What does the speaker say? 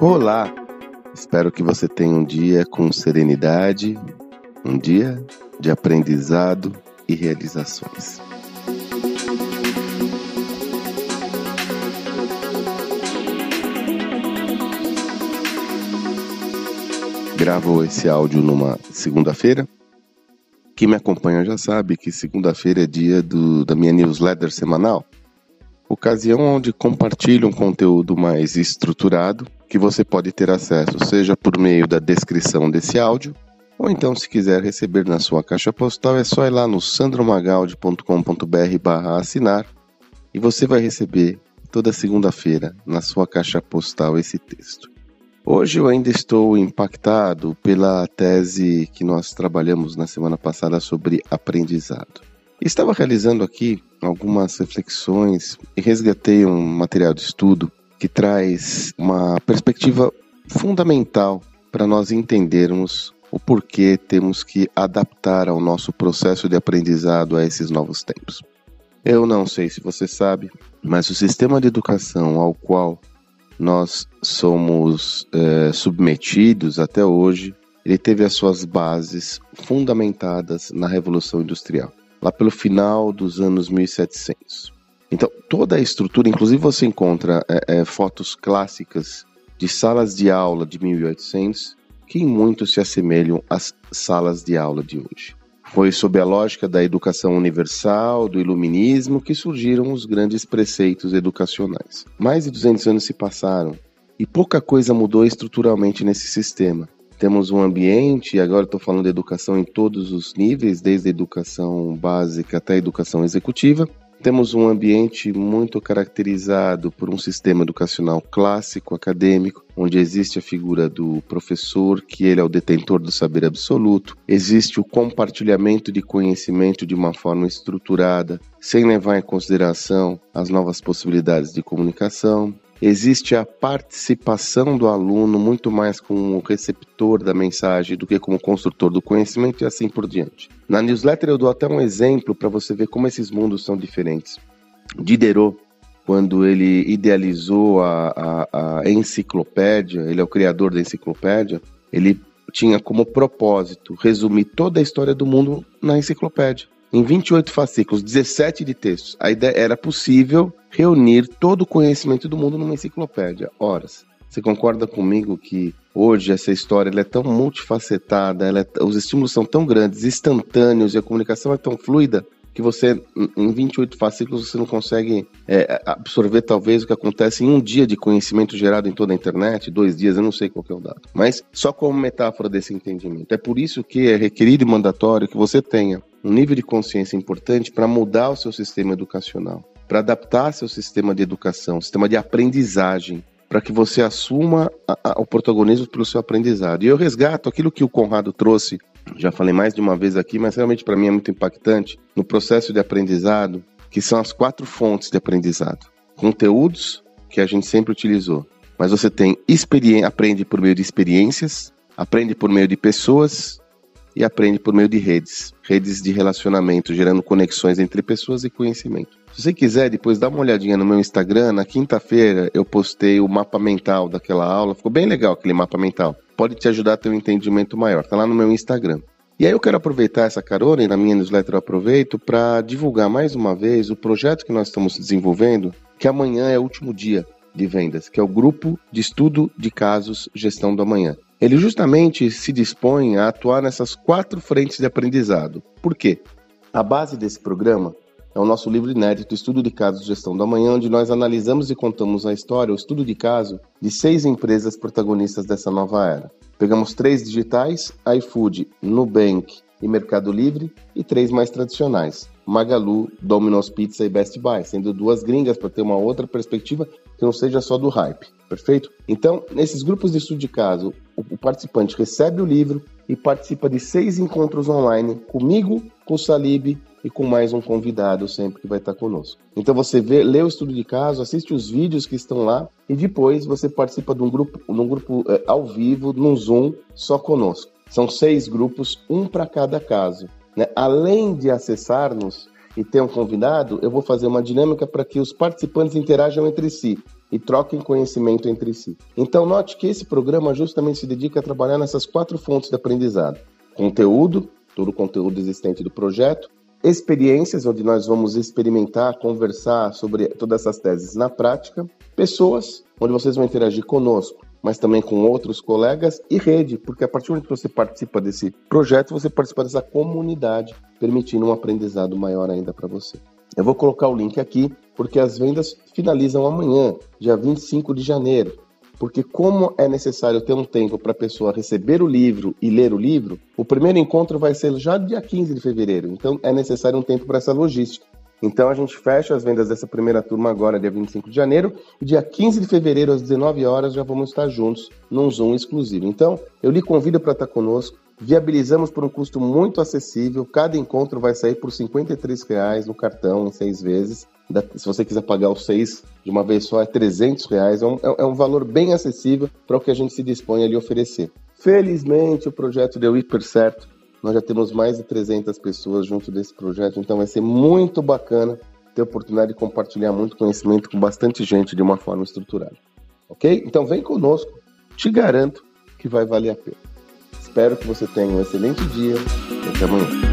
Olá! Espero que você tenha um dia com serenidade, um dia de aprendizado e realizações. Gravo esse áudio numa segunda-feira. Quem me acompanha já sabe que segunda-feira é dia do, da minha newsletter semanal ocasião onde compartilho um conteúdo mais estruturado que você pode ter acesso, seja por meio da descrição desse áudio, ou então se quiser receber na sua caixa postal, é só ir lá no sandromagaldi.com.br barra assinar e você vai receber toda segunda-feira na sua caixa postal esse texto. Hoje eu ainda estou impactado pela tese que nós trabalhamos na semana passada sobre aprendizado. Estava realizando aqui algumas reflexões e resgatei um material de estudo que traz uma perspectiva fundamental para nós entendermos o porquê temos que adaptar ao nosso processo de aprendizado a esses novos tempos. Eu não sei se você sabe, mas o sistema de educação ao qual nós somos é, submetidos até hoje, ele teve as suas bases fundamentadas na Revolução Industrial lá pelo final dos anos 1700. Então, toda a estrutura, inclusive você encontra é, é, fotos clássicas de salas de aula de 1800 que em muito se assemelham às salas de aula de hoje. Foi sob a lógica da educação universal, do iluminismo, que surgiram os grandes preceitos educacionais. Mais de 200 anos se passaram e pouca coisa mudou estruturalmente nesse sistema temos um ambiente, agora estou falando de educação em todos os níveis, desde a educação básica até a educação executiva. Temos um ambiente muito caracterizado por um sistema educacional clássico, acadêmico, onde existe a figura do professor, que ele é o detentor do saber absoluto. Existe o compartilhamento de conhecimento de uma forma estruturada, sem levar em consideração as novas possibilidades de comunicação existe a participação do aluno muito mais como receptor da mensagem do que como construtor do conhecimento e assim por diante. Na newsletter eu dou até um exemplo para você ver como esses mundos são diferentes. Diderot, quando ele idealizou a, a, a enciclopédia, ele é o criador da enciclopédia, ele tinha como propósito resumir toda a história do mundo na enciclopédia em 28 fascículos, 17 de textos. A ideia era possível reunir todo o conhecimento do mundo numa enciclopédia. Horas. Você concorda comigo que hoje essa história é tão multifacetada, é, os estímulos são tão grandes, instantâneos e a comunicação é tão fluida que você, em 28 fascículos, você não consegue é, absorver talvez o que acontece em um dia de conhecimento gerado em toda a internet, dois dias, eu não sei qual é o dado. Mas só como metáfora desse entendimento. É por isso que é requerido e mandatório que você tenha um nível de consciência importante para mudar o seu sistema educacional, para adaptar seu sistema de educação, sistema de aprendizagem, para que você assuma a, a, o protagonismo pelo seu aprendizado. E eu resgato aquilo que o Conrado trouxe, já falei mais de uma vez aqui, mas realmente para mim é muito impactante, no processo de aprendizado, que são as quatro fontes de aprendizado. Conteúdos, que a gente sempre utilizou, mas você tem aprende por meio de experiências, aprende por meio de pessoas e aprende por meio de redes, redes de relacionamento, gerando conexões entre pessoas e conhecimento. Se você quiser, depois dá uma olhadinha no meu Instagram. Na quinta-feira eu postei o mapa mental daquela aula. Ficou bem legal aquele mapa mental. Pode te ajudar a ter um entendimento maior. Tá lá no meu Instagram. E aí eu quero aproveitar essa carona e na minha newsletter eu aproveito para divulgar mais uma vez o projeto que nós estamos desenvolvendo, que amanhã é o último dia de vendas, que é o grupo de estudo de casos Gestão do Amanhã ele justamente se dispõe a atuar nessas quatro frentes de aprendizado. Por quê? A base desse programa é o nosso livro inédito Estudo de Casos de Gestão da Manhã, onde nós analisamos e contamos a história, o estudo de caso de seis empresas protagonistas dessa nova era. Pegamos três digitais, iFood, Nubank e Mercado Livre, e três mais tradicionais, Magalu, Domino's Pizza e Best Buy, sendo duas gringas para ter uma outra perspectiva que não seja só do hype, perfeito? Então, nesses grupos de estudo de caso, o participante recebe o livro e participa de seis encontros online comigo, com o Salib e com mais um convidado sempre que vai estar conosco. Então você vê, lê o estudo de caso, assiste os vídeos que estão lá e depois você participa de um grupo, num grupo é, ao vivo, num Zoom, só conosco. São seis grupos, um para cada caso. Né? Além de acessar-nos e tem um convidado, eu vou fazer uma dinâmica para que os participantes interajam entre si e troquem conhecimento entre si. Então, note que esse programa justamente se dedica a trabalhar nessas quatro fontes de aprendizado: conteúdo, todo o conteúdo existente do projeto, experiências, onde nós vamos experimentar, conversar sobre todas essas teses na prática, pessoas, onde vocês vão interagir conosco, mas também com outros colegas, e rede, porque a partir do momento que você participa desse projeto, você participa dessa comunidade, permitindo um aprendizado maior ainda para você. Eu vou colocar o link aqui, porque as vendas finalizam amanhã, dia 25 de janeiro porque como é necessário ter um tempo para a pessoa receber o livro e ler o livro, o primeiro encontro vai ser já dia 15 de fevereiro. Então é necessário um tempo para essa logística. Então a gente fecha as vendas dessa primeira turma agora, dia 25 de janeiro, e dia 15 de fevereiro, às 19 horas, já vamos estar juntos num Zoom exclusivo. Então, eu lhe convido para estar conosco. Viabilizamos por um custo muito acessível. Cada encontro vai sair por R$ reais no cartão, em seis vezes. Se você quiser pagar os seis de uma vez só, é 300 reais. É um, é, é um valor bem acessível para o que a gente se dispõe a lhe oferecer. Felizmente, o projeto deu hiper certo. Nós já temos mais de 300 pessoas junto desse projeto, então vai ser muito bacana ter a oportunidade de compartilhar muito conhecimento com bastante gente de uma forma estruturada. Ok? Então vem conosco, te garanto que vai valer a pena. Espero que você tenha um excelente dia até amanhã.